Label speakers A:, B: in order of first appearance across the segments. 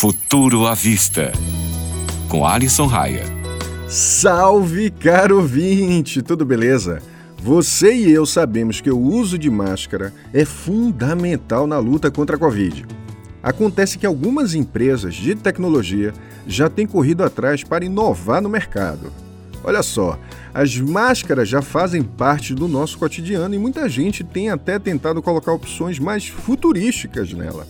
A: Futuro à Vista, com Alisson Raia.
B: Salve, caro ouvinte! Tudo beleza? Você e eu sabemos que o uso de máscara é fundamental na luta contra a Covid. Acontece que algumas empresas de tecnologia já têm corrido atrás para inovar no mercado. Olha só, as máscaras já fazem parte do nosso cotidiano e muita gente tem até tentado colocar opções mais futurísticas nela.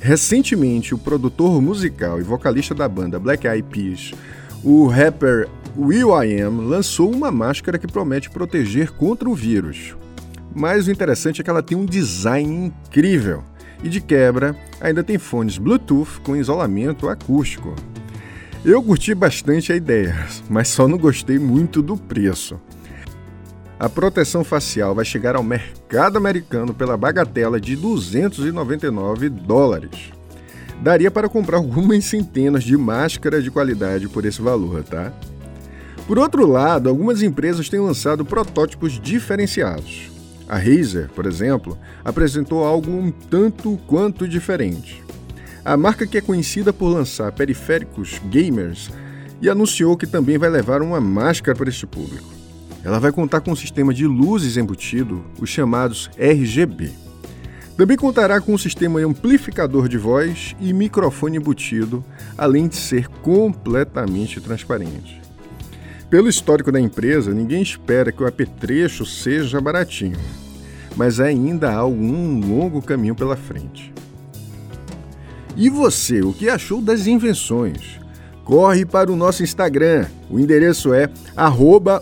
B: Recentemente, o produtor musical e vocalista da banda Black Eyed Peas, o rapper Will I Am, lançou uma máscara que promete proteger contra o vírus. Mas o interessante é que ela tem um design incrível e, de quebra, ainda tem fones Bluetooth com isolamento acústico. Eu curti bastante a ideia, mas só não gostei muito do preço. A proteção facial vai chegar ao mercado americano pela bagatela de 299 dólares. Daria para comprar algumas centenas de máscaras de qualidade por esse valor, tá? Por outro lado, algumas empresas têm lançado protótipos diferenciados. A Razer, por exemplo, apresentou algo um tanto quanto diferente. A marca que é conhecida por lançar periféricos gamers e anunciou que também vai levar uma máscara para este público. Ela vai contar com um sistema de luzes embutido, os chamados RGB. Também contará com um sistema amplificador de voz e microfone embutido, além de ser completamente transparente. Pelo histórico da empresa, ninguém espera que o apetrecho seja baratinho, mas ainda há um longo caminho pela frente. E você, o que achou das invenções? Corre para o nosso Instagram. O endereço é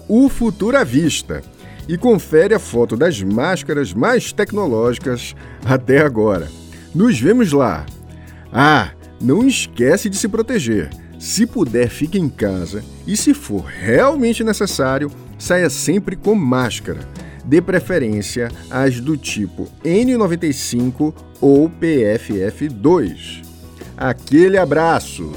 B: @ufuturavista e confere a foto das máscaras mais tecnológicas até agora. Nos vemos lá. Ah, não esquece de se proteger. Se puder, fique em casa e se for realmente necessário, saia sempre com máscara. Dê preferência às do tipo N95 ou PFF2. Aquele abraço!